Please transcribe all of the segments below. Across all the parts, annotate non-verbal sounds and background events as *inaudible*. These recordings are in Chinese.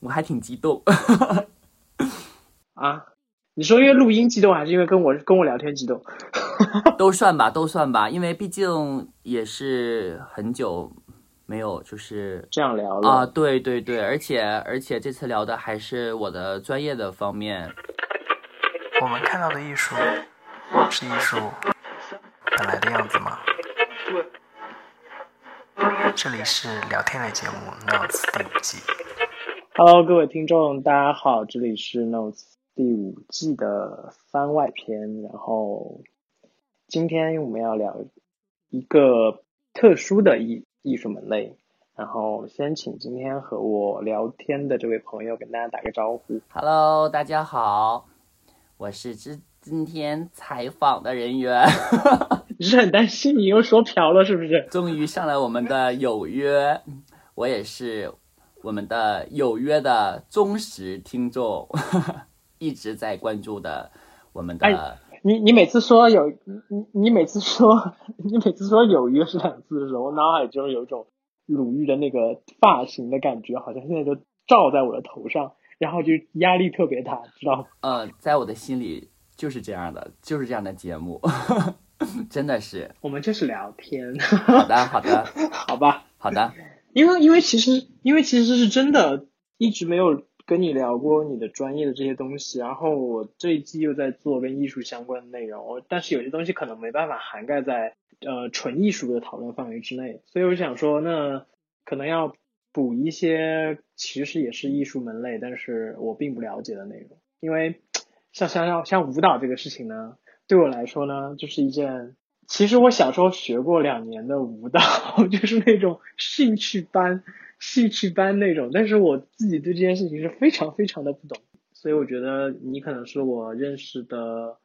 我还挺激动。*laughs* 啊，你说因为录音激动，还是因为跟我跟我聊天激动？*laughs* 都算吧，都算吧，因为毕竟也是很久没有就是这样聊了啊，对对对，而且而且这次聊的还是我的专业的方面。我们看到的艺术是艺术本来的样子吗？这里是聊天类节目《Notes》第五季。Hello，各位听众，大家好，这里是 Notes 第五季的番外篇。然后今天我们要聊一个特殊的艺艺术门类。然后先请今天和我聊天的这位朋友跟大家打个招呼。Hello，大家好，我是今今天采访的人员，你是很担心你又说瓢了是不是？*laughs* 终于上来我们的有约，我也是我们的有约的忠实听众，*laughs* 一直在关注的我们的。哎你你每次说有你你每次说 *laughs* 你每次说有约是两字的时候，我脑海就是有一种鲁豫的那个发型的感觉，好像现在就罩在我的头上，然后就压力特别大，知道吗？呃，在我的心里就是这样的，就是这样的节目，*laughs* 真的是。我们就是聊天，好的，好的，好吧？好的。因为因为其实因为其实是真的一直没有跟你聊过你的专业的这些东西，然后我这一季又在做跟艺术相关的内容，但是有些东西可能没办法涵盖在呃纯艺术的讨论范围之内，所以我想说，那可能要补一些其实也是艺术门类，但是我并不了解的内容，因为像像像像舞蹈这个事情呢，对我来说呢，就是一件。其实我小时候学过两年的舞蹈，*laughs* 就是那种兴趣班、兴趣班那种，但是我自己对这件事情是非常非常的不懂，所以我觉得你可能是我认识的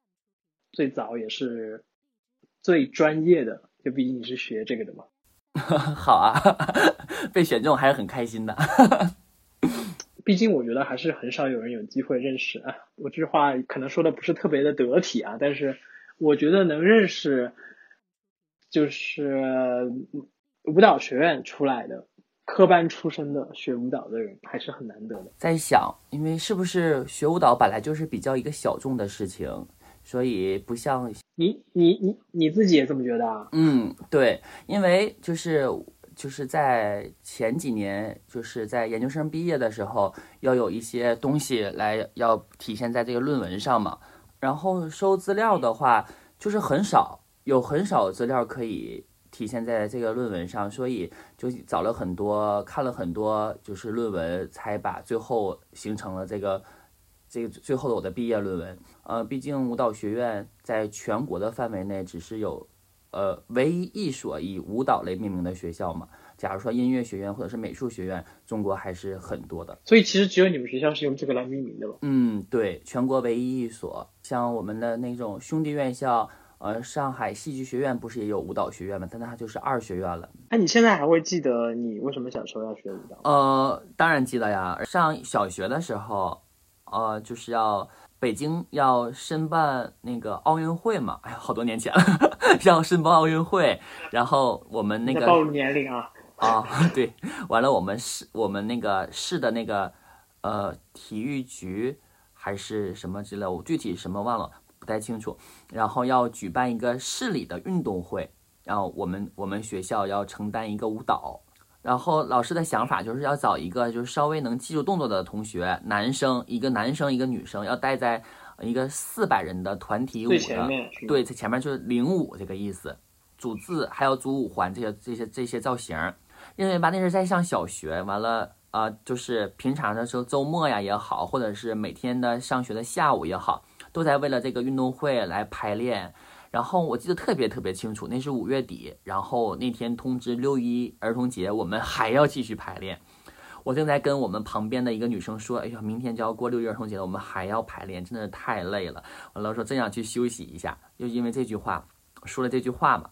最早也是最专业的，就毕竟你是学这个的嘛。*laughs* 好啊，*laughs* 被选中还是很开心的。毕竟我觉得还是很少有人有机会认识啊，我这句话可能说的不是特别的得体啊，但是我觉得能认识。就是舞蹈学院出来的科班出身的学舞蹈的人还是很难得的。在想，因为是不是学舞蹈本来就是比较一个小众的事情，所以不像你你你你自己也这么觉得啊？嗯，对，因为就是就是在前几年，就是在研究生毕业的时候，要有一些东西来要体现在这个论文上嘛，然后收资料的话就是很少。有很少资料可以体现在这个论文上，所以就找了很多，看了很多，就是论文，才把最后形成了这个这个最后的我的毕业论文。呃，毕竟舞蹈学院在全国的范围内只是有呃唯一一所以舞蹈类命名的学校嘛。假如说音乐学院或者是美术学院，中国还是很多的。所以其实只有你们学校是用这个来命名的吧？嗯，对，全国唯一一所。像我们的那种兄弟院校。呃，上海戏剧学院不是也有舞蹈学院吗？但它就是二学院了。哎、啊、你现在还会记得你为什么小时候要学舞蹈？呃，当然记得呀。上小学的时候，呃，就是要北京要申办那个奥运会嘛。哎呀，好多年前了，*laughs* 要申办奥运会。然后我们那个暴露年龄啊啊，*laughs* 对，完了我们市我们那个市的那个呃体育局还是什么之类，我具体什么忘了。不太清楚，然后要举办一个市里的运动会，然后我们我们学校要承担一个舞蹈，然后老师的想法就是要找一个就是稍微能记住动作的同学，男生一个男生一个女生，要带在一个四百人的团体舞的，对，在前面就是领舞这个意思，组字还要组五环这些这些这些造型，因为吧那是在上小学，完了啊、呃、就是平常的时候周末呀也好，或者是每天的上学的下午也好。都在为了这个运动会来排练，然后我记得特别特别清楚，那是五月底，然后那天通知六一儿童节，我们还要继续排练。我正在跟我们旁边的一个女生说：“哎呀，明天就要过六一儿童节了，我们还要排练，真的是太累了。”完了说真想去休息一下，就因为这句话说了这句话嘛，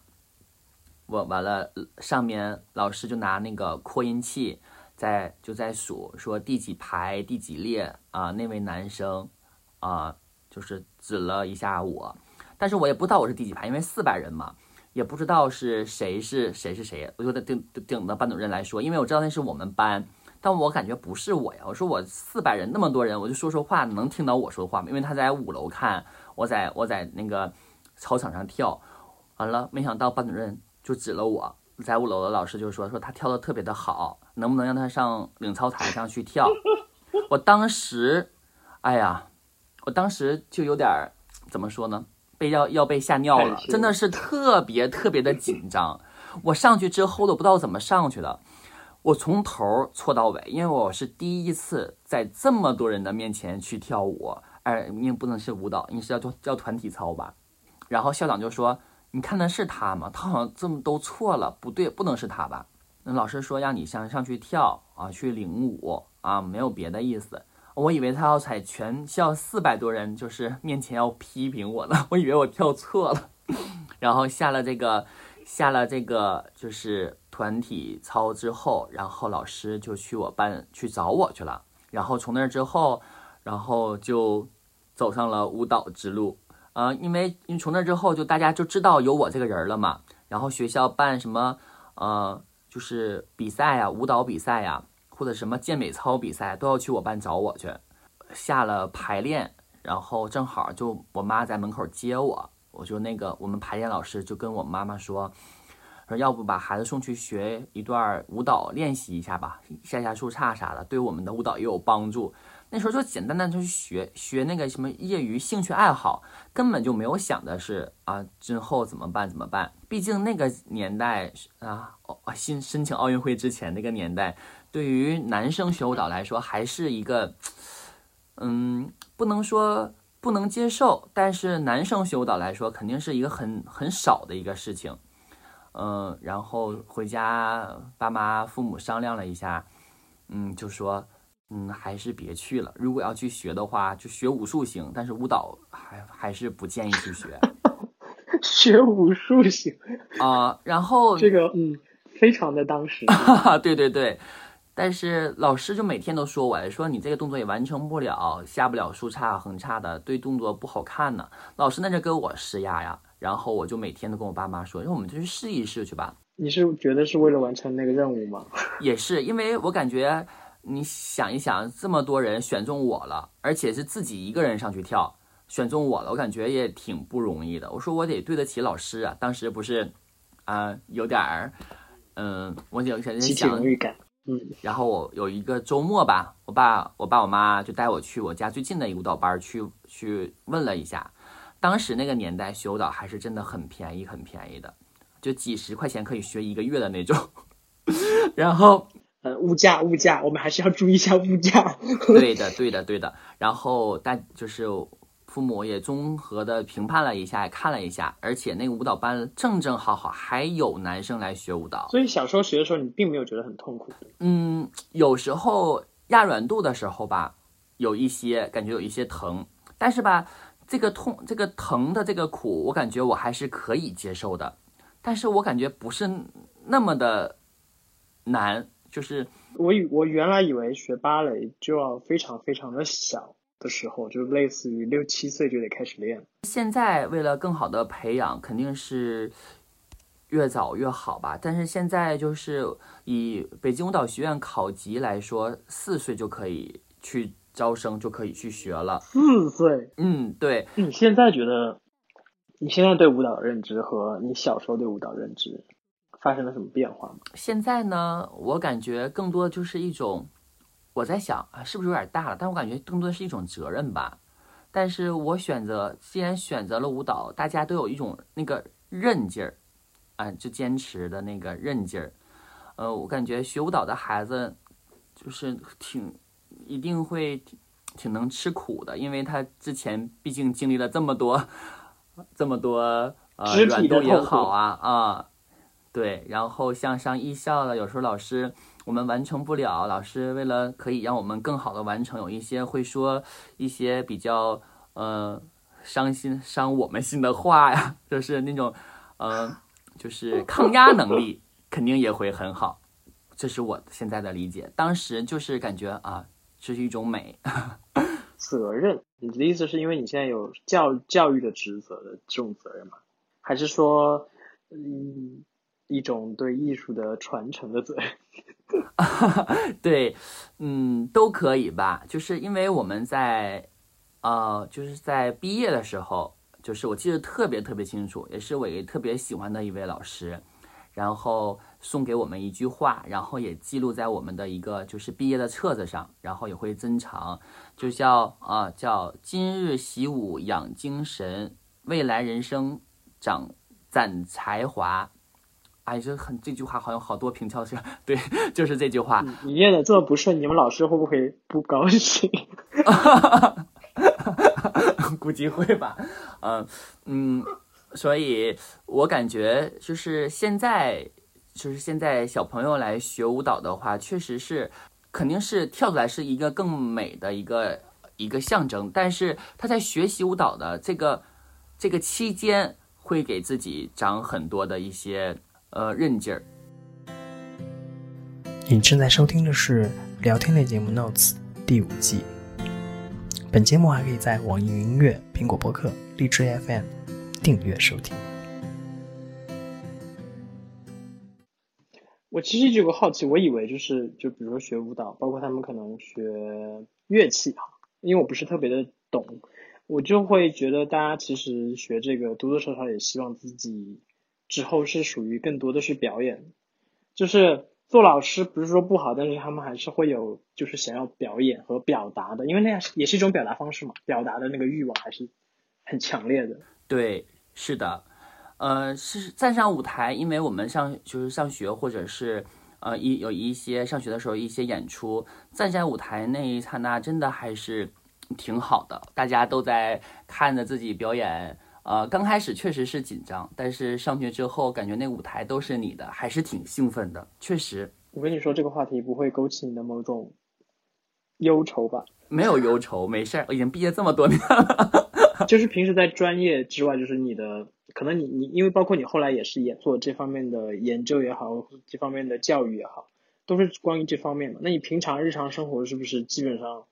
我完了上面老师就拿那个扩音器在就在数说第几排第几列啊，那位男生啊。就是指了一下我，但是我也不知道我是第几排，因为四百人嘛，也不知道是谁是谁是谁，我就得等等等班主任来说，因为我知道那是我们班，但我感觉不是我呀，我说我四百人那么多人，我就说说话能听到我说话吗？因为他在五楼看，我在我在那个操场上跳，完了没想到班主任就指了我，在五楼的老师就说说他跳的特别的好，能不能让他上领操台上去跳？*laughs* 我当时，哎呀，我当时就有点儿怎么说呢？被要要被吓尿了真的是特别特别的紧张。我上去之后都不知道怎么上去的，我从头错到尾，因为我是第一次在这么多人的面前去跳舞，哎，你不能是舞蹈，你是要叫叫团体操吧？然后校长就说：“你看的是他吗？他好像这么都错了，不对，不能是他吧？”那老师说让你上上去跳啊，去领舞啊，没有别的意思。我以为他要在全校四百多人就是面前要批评我呢，*laughs* 我以为我跳错了。然后下了这个下了这个就是团体操之后，然后老师就去我班去找我去了。然后从那之后，然后就走上了舞蹈之路。呃，因为因为从那之后，就大家就知道有我这个人了嘛。然后学校办什么呃，就是比赛呀、舞蹈比赛呀，或者什么健美操比赛，都要去我班找我去。下了排练，然后正好就我妈在门口接我，我就那个我们排练老师就跟我妈妈说，说要不把孩子送去学一段舞蹈练习一下吧，下下树杈啥的，对我们的舞蹈也有帮助。那时候就简单的就是学学那个什么业余兴趣爱好，根本就没有想的是啊之后怎么办怎么办。毕竟那个年代啊，哦申申请奥运会之前那个年代，对于男生学舞蹈来说还是一个，嗯，不能说不能接受，但是男生学舞蹈来说肯定是一个很很少的一个事情。嗯，然后回家爸妈父母商量了一下，嗯，就说。嗯，还是别去了。如果要去学的话，就学武术行，但是舞蹈还还是不建议去学 *laughs* 学武术行，啊、然后这个嗯，非常的当时。对 *laughs* 对对，但是老师就每天都说我，说你这个动作也完成不了，下不了竖叉、横叉的，对动作不好看呢。老师那就跟我施压呀，然后我就每天都跟我爸妈说，让我们就去试一试去吧。你是觉得是为了完成那个任务吗？*laughs* 也是因为我感觉，你想一想，这么多人选中我了，而且是自己一个人上去跳，选中我了，我感觉也挺不容易的。我说我得对得起老师啊，当时不是，啊、有点儿，嗯，我有想集体想荣誉感。嗯，然后我有一个周末吧，我爸我爸我妈就带我去我家最近的一个舞蹈班去去问了一下，当时那个年代学舞蹈还是真的很便宜很便宜的，就几十块钱可以学一个月的那种。*laughs* 然后呃，物价物价，我们还是要注意一下物价。对的对的对的，然后但就是父母也综合的评判了一下，也看了一下，而且那个舞蹈班正正好好还有男生来学舞蹈，所以小时候学的时候，你并没有觉得很痛苦。嗯，有时候压软度的时候吧，有一些感觉有一些疼，但是吧，这个痛这个疼的这个苦，我感觉我还是可以接受的，但是我感觉不是那么的难，就是我以我原来以为学芭蕾就要非常非常的小的时候，就类似于六七岁就得开始练。现在为了更好的培养，肯定是越早越好吧。但是现在就是以北京舞蹈学院考级来说，四岁就可以去招生，就可以去学了。四岁，嗯，对，你现在觉得，你现在对舞蹈的认知和你小时候对舞蹈认知发生了什么变化吗？现在呢，我感觉更多的就是一种，我在想啊，是不是有点大了？但我感觉更多的是一种责任吧。但是我选择，既然选择了舞蹈，大家都有一种那个韧劲儿，啊、就坚持的那个韧劲儿。呃，我感觉学舞蹈的孩子，就是挺一定会挺挺能吃苦的，因为他之前毕竟经历了这么多，*laughs* 这么多呃软度也好啊啊，对，然后像上艺校的，有时候老师我们完成不了，老师为了可以让我们更好的完成，有一些会说一些比较呃伤心伤我们心的话呀，*laughs* 就是那种呃就是抗压能力肯定也会很好，这是我现在的理解。当时就是感觉啊，这是一种美，责任，你的意思是因为你现在有教教育的职责的这种责任吗？还是说，嗯，一种对艺术的传承的责任？*laughs* 对，嗯，都可以吧。就是因为我们在，呃，就是在毕业的时候，就是我记得特别特别清楚，也是我也特别喜欢的一位老师，然后送给我们一句话，然后也记录在我们的一个就是毕业的册子上，然后也会珍藏，就叫啊叫今日习武养精神，未来人生长攒才华。哎，这很这句话好像好多平翘舌，对，*laughs* 就是这句话。你念的这么不顺，你们老师会不会不高兴？*laughs* 估计会吧。嗯嗯，所以我感觉就是现在，就是现在小朋友来学舞蹈的话，确实是肯定是跳出来是一个更美的一个一个象征。但是他在学习舞蹈的这个这个期间，会给自己长很多的一些。呃，韧劲儿。你正在收听的是聊天类节目《Notes》第五季。本节目还可以在网易云音乐、苹果播客、荔枝 FM 订阅收听。我其实一直有个好奇，我以为就是就比如说学舞蹈，包括他们可能学乐器哈，因为我不是特别的懂，我就会觉得大家其实学这个多多少少也希望自己。之后是属于更多的是表演，就是做老师不是说不好，但是他们还是会有就是想要表演和表达的，因为那样也是一种表达方式嘛，表达的那个欲望还是很强烈的。对，是的，呃，是站上舞台，因为我们上就是上学或者是呃一有一些上学的时候一些演出，站在舞台那一刹那，真的还是挺好的，大家都在看着自己表演。呃，刚开始确实是紧张，但是上去之后，感觉那舞台都是你的，还是挺兴奋的。确实，我跟你说，这个话题不会勾起你的某种忧愁吧？没有忧愁，没事儿，我已经毕业这么多年了。*laughs* 就是平时在专业之外，就是你的，可能你你，因为包括你后来也是也做这方面的研究也好，这方面的教育也好，都是关于这方面的。那你平常日常生活是不是基本上？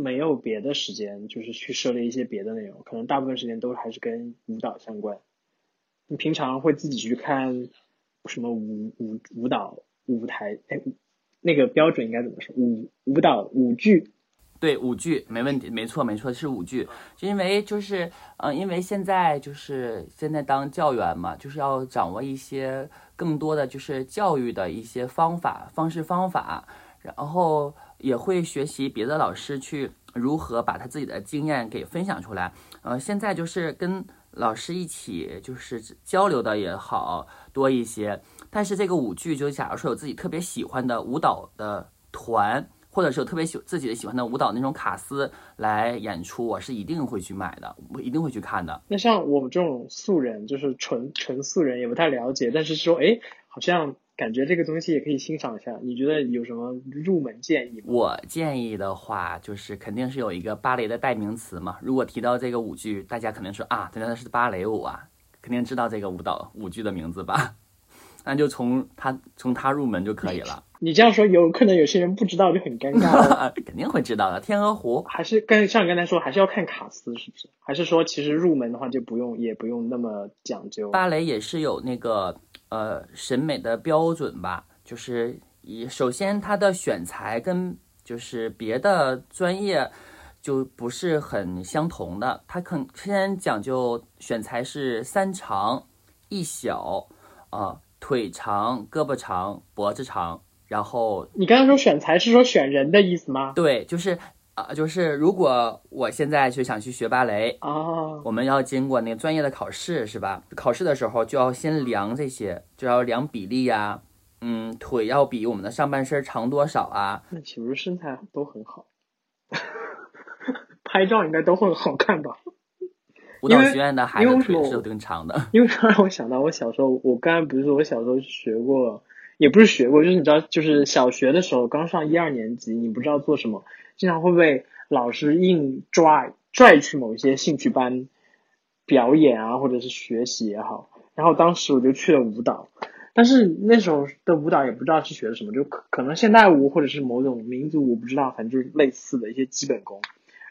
没有别的时间，就是去涉猎一些别的内容，可能大部分时间都还是跟舞蹈相关。你平常会自己去看什么舞舞舞蹈舞台？哎，那个标准应该怎么说？舞舞蹈舞剧？对，舞剧没问题，没错没错，是舞剧。就因为就是呃，因为现在就是现在当教员嘛，就是要掌握一些更多的就是教育的一些方法方式方法，然后。也会学习别的老师去如何把他自己的经验给分享出来。呃，现在就是跟老师一起就是交流的也好多一些。但是这个舞剧，就假如说有自己特别喜欢的舞蹈的团，或者是有特别喜自己的喜欢的舞蹈那种卡司来演出，我是一定会去买的，我一定会去看的。那像我们这种素人，就是纯纯素人，也不太了解，但是说，哎，好像。感觉这个东西也可以欣赏一下，你觉得有什么入门建议吗？我建议的话，就是肯定是有一个芭蕾的代名词嘛。如果提到这个舞剧，大家肯定说啊，原来是芭蕾舞啊，肯定知道这个舞蹈舞剧的名字吧？*laughs* 那就从它从它入门就可以了。*laughs* 你这样说，有可能有些人不知道就很尴尬了。*laughs* 肯定会知道的，《天鹅湖》还是跟像你刚才说，还是要看卡斯是不是？还是说其实入门的话就不用也不用那么讲究？芭蕾也是有那个。呃，审美的标准吧，就是以首先它的选材跟就是别的专业就不是很相同的，它肯先讲究选材是三长一小，啊，腿长、胳膊长、脖子长，然后你刚刚说选材是说选人的意思吗？对，就是。啊，就是如果我现在就想去学芭蕾哦，我们要经过那个专业的考试是吧？考试的时候就要先量这些，就要量比例呀，嗯，腿要比我们的上半身长多少啊？那岂不是身材都很好？拍照应该都会好看吧？舞蹈学院的孩子腿是更长的。因为让我想到我小时候，我刚才不是说我小时候学过，也不是学过，就是你知道，就是小学的时候刚上一二年级，你不知道做什么。经常会被老师硬拽拽去某一些兴趣班表演啊，或者是学习也好。然后当时我就去了舞蹈，但是那时候的舞蹈也不知道是学的什么，就可可能现代舞或者是某种民族舞，不知道，反正就是类似的一些基本功。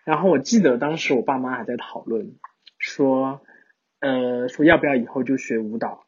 然后我记得当时我爸妈还在讨论，说，呃，说要不要以后就学舞蹈。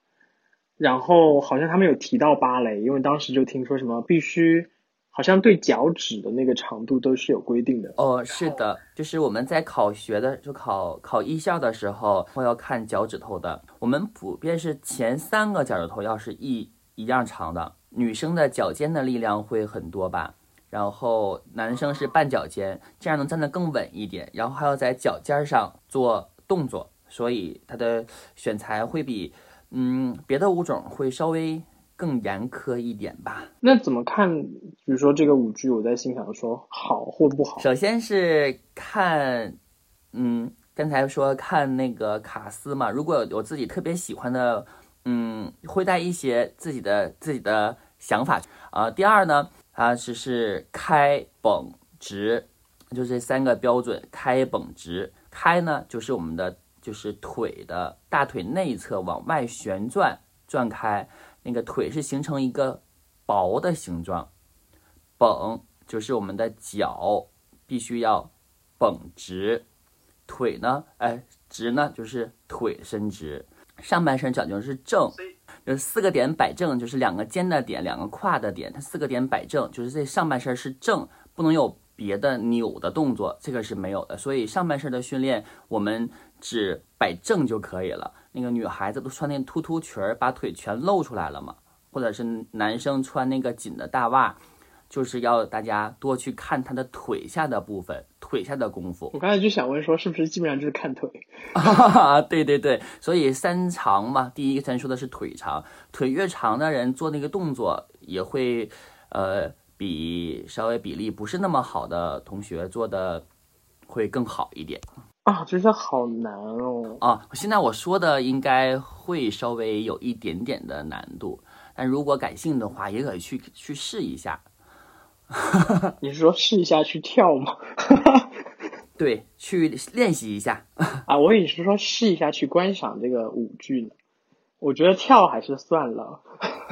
然后好像他们有提到芭蕾，因为当时就听说什么必须，好像对脚趾的那个长度都是有规定的。哦，是的，就是我们在考学的，就考考艺校的时候，会要看脚趾头的。我们普遍是前三个脚趾头要是一一样长的，女生的脚尖的力量会很多吧。然后男生是半脚尖，这样能站得更稳一点。然后还要在脚尖上做动作，所以它的选材会比嗯别的舞种会稍微更严苛一点吧。那怎么看？比如说这个舞剧，我在心想说好或不好。首先是看，嗯，刚才说看那个卡斯嘛，如果有自己特别喜欢的，嗯，会带一些自己的自己的想法啊。第二呢？啊只是开、绷、直，就这三个标准。开、绷、直。开呢，就是我们的就是腿的大腿内侧往外旋转，转开，那个腿是形成一个薄的形状。绷就是我们的脚必须要绷直，腿呢，哎，直呢就是腿伸直，上半身讲究是正。就是四个点摆正，就是两个肩的点，两个胯的点，它四个点摆正，就是这上半身是正，不能有别的扭的动作，这个是没有的。所以上半身的训练，我们只摆正就可以了。那个女孩子都穿那突突裙儿，把腿全露出来了嘛，或者是男生穿那个紧的大袜。就是要大家多去看他的腿下的部分，腿下的功夫。我刚才就想问说，是不是基本上就是看腿？*laughs* 对对对，所以三长嘛，第一个咱说的是腿长，腿越长的人做那个动作也会，呃，比稍微比例不是那么好的同学做的会更好一点。啊，真的好难哦！啊，现在我说的应该会稍微有一点点的难度，但如果感兴趣的话，也可以去去试一下。*laughs* 你是说试一下去跳吗？*laughs* 对，去练习一下 *laughs* 啊！我以为是说试一下去观赏这个舞剧呢。我觉得跳还是算了。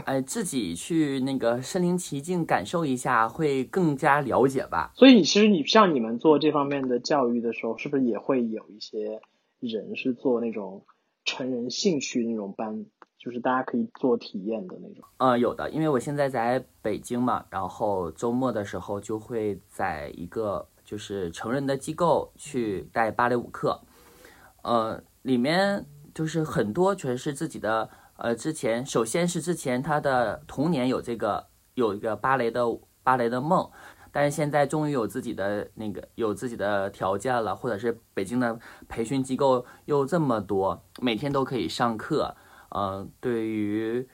哎，自己去那个身临其境感受一下，会更加了解吧。所以，其实你像你们做这方面的教育的时候，是不是也会有一些人是做那种成人兴趣那种班？就是大家可以做体验的那种，呃，有的，因为我现在在北京嘛，然后周末的时候就会在一个就是成人的机构去带芭蕾舞课，呃，里面就是很多全是自己的，呃，之前首先是之前他的童年有这个有一个芭蕾的芭蕾的梦，但是现在终于有自己的那个有自己的条件了，或者是北京的培训机构又这么多，每天都可以上课。嗯，对于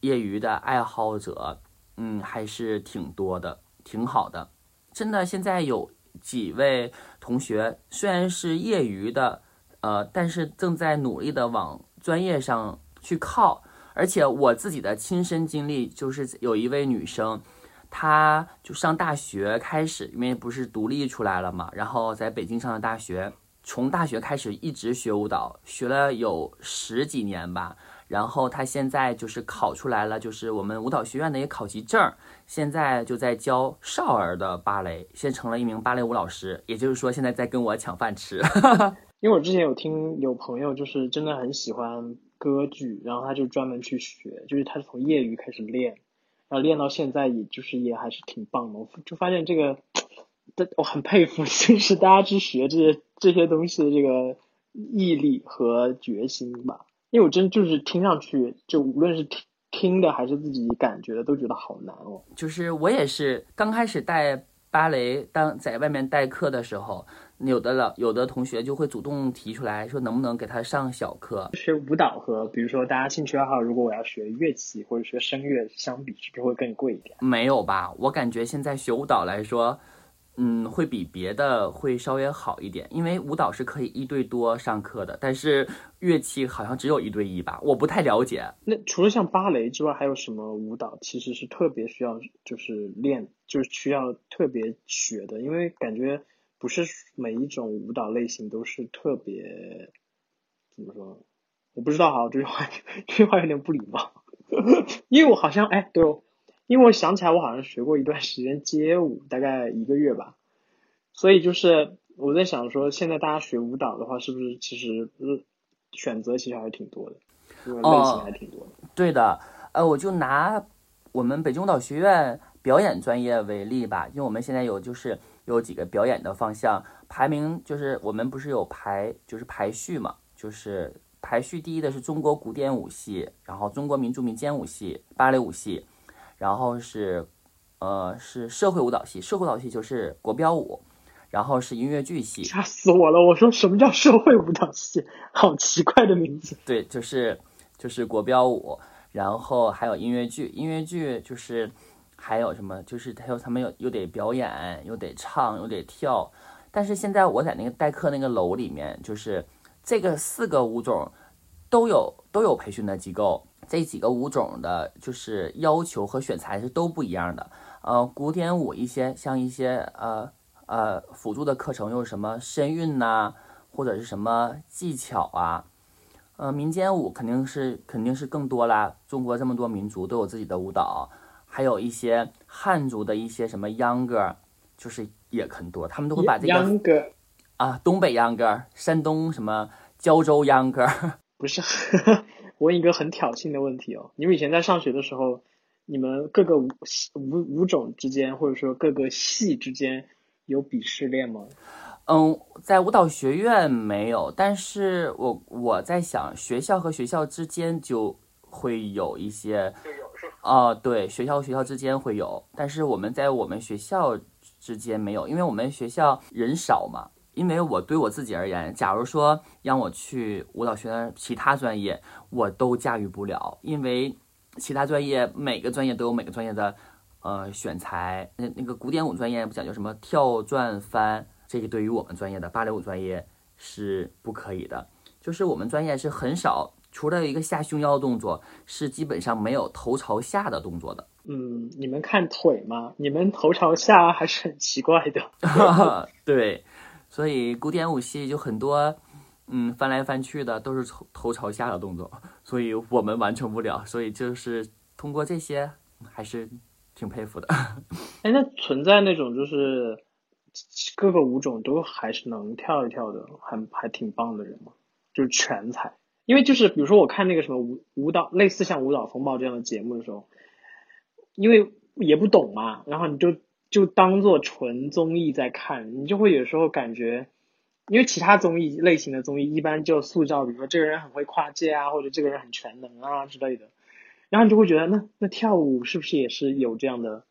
业余的爱好者，嗯，还是挺多的，挺好的。真的，现在有几位同学虽然是业余的，呃，但是正在努力的往专业上去靠。而且我自己的亲身经历就是，有一位女生，她就上大学开始，因为不是独立出来了嘛，然后在北京上的大学。从大学开始一直学舞蹈，学了有十几年吧。然后她现在就是考出来了，就是我们舞蹈学院的一个考级证。现在就在教少儿的芭蕾，现成了一名芭蕾舞老师。也就是说，现在在跟我抢饭吃。*laughs* 因为我之前有听有朋友就是真的很喜欢歌剧，然后他就专门去学，就是他从业余开始练，然后练到现在，也就是也还是挺棒的。我就发现这个。我很佩服，*laughs* 就是大家去学这些这些东西的这个毅力和决心吧。因为我真就是听上去，就无论是听听的还是自己感觉的，都觉得好难哦。就是我也是刚开始带芭蕾，当在外面代课的时候，有的老有的同学就会主动提出来说，能不能给他上小课？学舞蹈和比如说大家兴趣爱好，如果我要学乐器或者学声乐相比，是不是会更贵一点？没有吧，我感觉现在学舞蹈来说。嗯，会比别的会稍微好一点，因为舞蹈是可以一对多上课的，但是乐器好像只有一对一吧，我不太了解。那除了像芭蕾之外，还有什么舞蹈其实是特别需要就是练，就是需要特别学的？因为感觉不是每一种舞蹈类型都是特别怎么说？我不知道哈，这句话这句话有点不礼貌，*laughs* 因为我好像哎，对。因为我想起来，我好像学过一段时间街舞，大概一个月吧。所以就是我在想说，现在大家学舞蹈的话，是不是其实选择其实还是挺多的？类型还挺多的。对的，呃，我就拿我们北京舞蹈学院表演专业为例吧，因为我们现在有就是有几个表演的方向，排名就是我们不是有排就是排序嘛，就是排序第一的是中国古典舞系，然后中国民族民间舞系、芭蕾舞系，然后是呃是社会舞蹈系，社会舞蹈系就是国标舞，然后是音乐剧系，吓死我了！我说什么叫社会舞蹈系？好奇怪的名字。对，就是就是国标舞，然后还有音乐剧，音乐剧就是还有什么，就是还有他们有又得表演，又得唱，又得跳。但是现在我在那个代课那个楼里面，就是这个四个舞种都有都有培训的机构，这几个舞种的就是要求和选材是都不一样的。呃，古典舞一些像一些呃呃辅助的课程，又是什么身韵呐、或者是什么技巧啊。呃，民间舞肯定是肯定是更多啦。中国这么多民族都有自己的舞蹈，还有一些汉族的一些什么秧歌，就是也很多，他们都会把这个秧歌啊，东北秧歌、山东什么胶州秧歌，*laughs* 不是，*laughs* 我问一个很挑衅的问题哦。你们以前在上学的时候，你们各个舞舞舞种之间，或者说各个系之间有鄙视链吗？嗯，在舞蹈学院没有，但是我我在想，学校和学校之间就会有一些，哦、对，学校和学校之间会有，但是我们在我们学校之间没有，因为我们学校人少嘛。因为我对我自己而言，假如说让我去舞蹈学院其他专业，我都驾驭不了，因为其他专业每个专业都有每个专业的呃选材。那那个古典舞专业不讲究什么跳转翻，这个对于我们专业的芭蕾舞专业是不可以的。就是我们专业是很少，除了一个下胸腰动作，是基本上没有头朝下的动作的。嗯，你们看腿吗？你们头朝下还是很奇怪的。*laughs* 对，所以古典舞系就很多，嗯，翻来翻去的都是头头朝下的动作，所以我们完成不了。所以就是通过这些，还是挺佩服的。*laughs* 哎，那存在那种就是各个舞种都还是能跳一跳的，还还挺棒的人吗？就是全才。因为就是比如说我看那个什么舞舞蹈，类似像《舞蹈风暴》这样的节目的时候，因为也不懂嘛，然后你就就当做纯综艺在看，你就会有时候感觉，因为其他综艺类型的综艺一般就塑造，比如说这个人很会跨界啊，或者这个人很全能啊之类的，然后你就会觉得那那跳舞是不是也是有这样的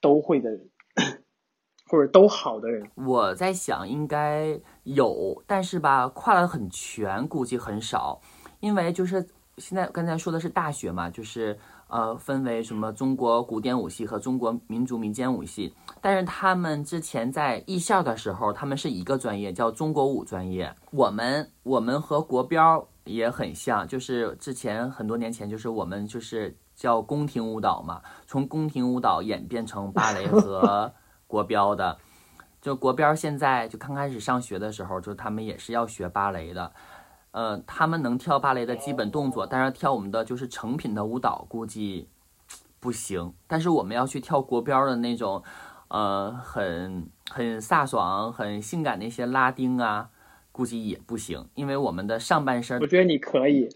都会的人，或者都好的人？我在想应该有，但是吧，跨得很全，估计很少，因为就是现在刚才说的是大学嘛，就是呃分为什么中国古典舞系和中国民族民间舞系，但是他们之前在艺校的时候，他们是一个专业，叫中国舞专业。我们我们和国标也很像，就是之前很多年前，就是我们就是叫宫廷舞蹈嘛，从宫廷舞蹈演变成芭蕾和国标的。就国标现在就刚开始上学的时候，就他们也是要学芭蕾的。呃，他们能跳芭蕾的基本动作，但是跳我们的就是成品的舞蹈估计不行。但是我们要去跳国标的那种，呃，很很飒爽、很性感的一些拉丁啊，估计也不行，因为我们的上半身我觉得你可以，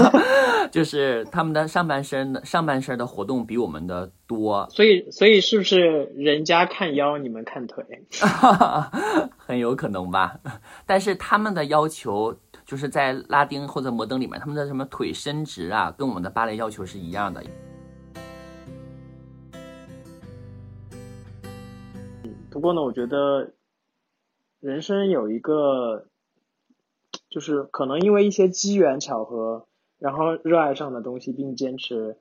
*laughs* 就是他们的上半身的上半身的活动比我们的多，所以所以是不是人家看腰，你们看腿？*laughs* 很有可能吧。但是他们的要求就是在拉丁或者摩登里面，他们的什么腿伸直啊，跟我们的芭蕾要求是一样的。不过呢，我觉得人生有一个，就是可能因为一些机缘巧合，然后热爱上的东西，并坚持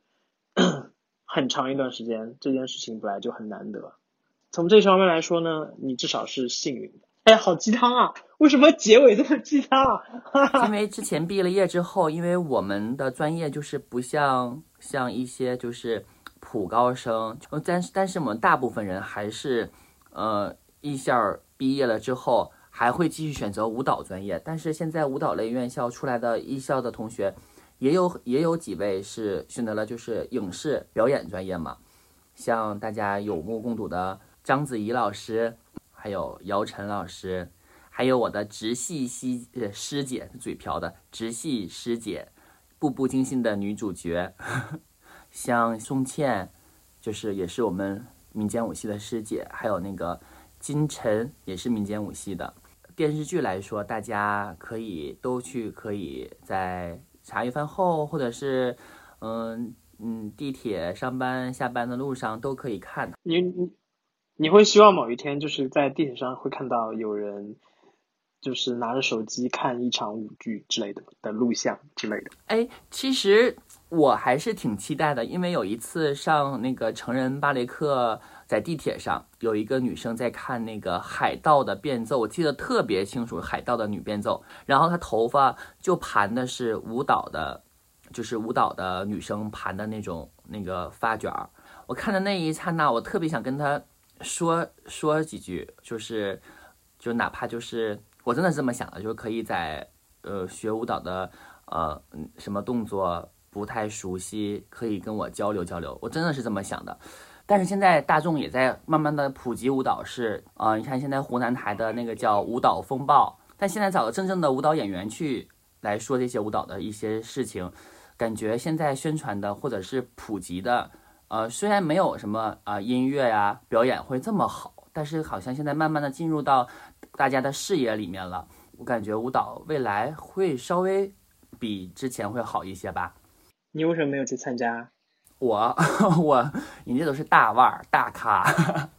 很长一段时间，这件事情本来就很难得。从这方面来说呢，你至少是幸运的。哎，好鸡汤啊！为什么结尾这么鸡汤啊？*laughs* 因为之前毕了业之后，因为我们的专业就是不像像一些就是普高生，但是但是我们大部分人还是呃艺校毕业了之后还会继续选择舞蹈专业，但是现在舞蹈类院校出来的艺校的同学也有也有几位是选择了就是影视表演专业嘛，像大家有目共睹的章子怡老师，还有姚晨老师。还有我的直系师师姐，嘴瓢的直系师姐步步惊心的女主角，*laughs* 像宋茜，就是也是我们民间舞系的师姐，还有那个金晨也是民间舞系的。电视剧来说，大家可以都去，可以在茶余饭后，或者是嗯嗯地铁上班下班的路上都可以看。你你你会希望某一天就是在地铁上会看到有人就是拿着手机看一场舞剧之类的的录像之类的。哎，其实我还是挺期待的，因为有一次上那个成人芭蕾课。在地铁上，有一个女生在看那个海盗的变奏，我记得特别清楚，海盗的女变奏。然后她头发就盘的是舞蹈的，就是舞蹈的女生盘的那种那个发卷儿。我看的那一刹那，我特别想跟她说说几句，就是就哪怕就是我真的是这么想的，就是可以在呃学舞蹈的呃什么动作不太熟悉，可以跟我交流交流。我真的是这么想的。但是现在大众也在慢慢的普及舞蹈，是啊，你看现在湖南台的那个叫舞蹈风暴，但现在找个真正的舞蹈演员去来说这些舞蹈的一些事情，感觉现在宣传的或者是普及的，呃，虽然没有什么啊音乐呀表演会这么好，但是好像现在慢慢的进入到大家的视野里面了。我感觉舞蹈未来会稍微比之前会好一些吧。你为什么没有去参加？我我，*laughs* 人家都是大腕儿大咖，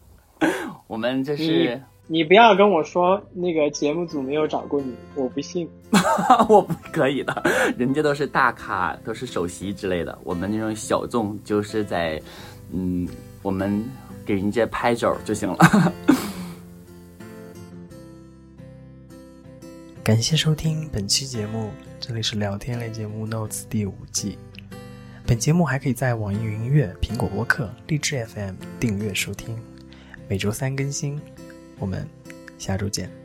我们这是你不要跟我说那个节目组没有找过你，我不信，*laughs* 我不可以的，人家都是大咖，都是首席之类的，我们那种小众就是在，嗯，我们给人家拍手就行了。*laughs* 感谢收听本期节目，这里是聊天类节目《Notes》第五季。本节目还可以在网易云音乐、苹果播客、荔枝 FM 订阅收听，每周三更新。我们下周见。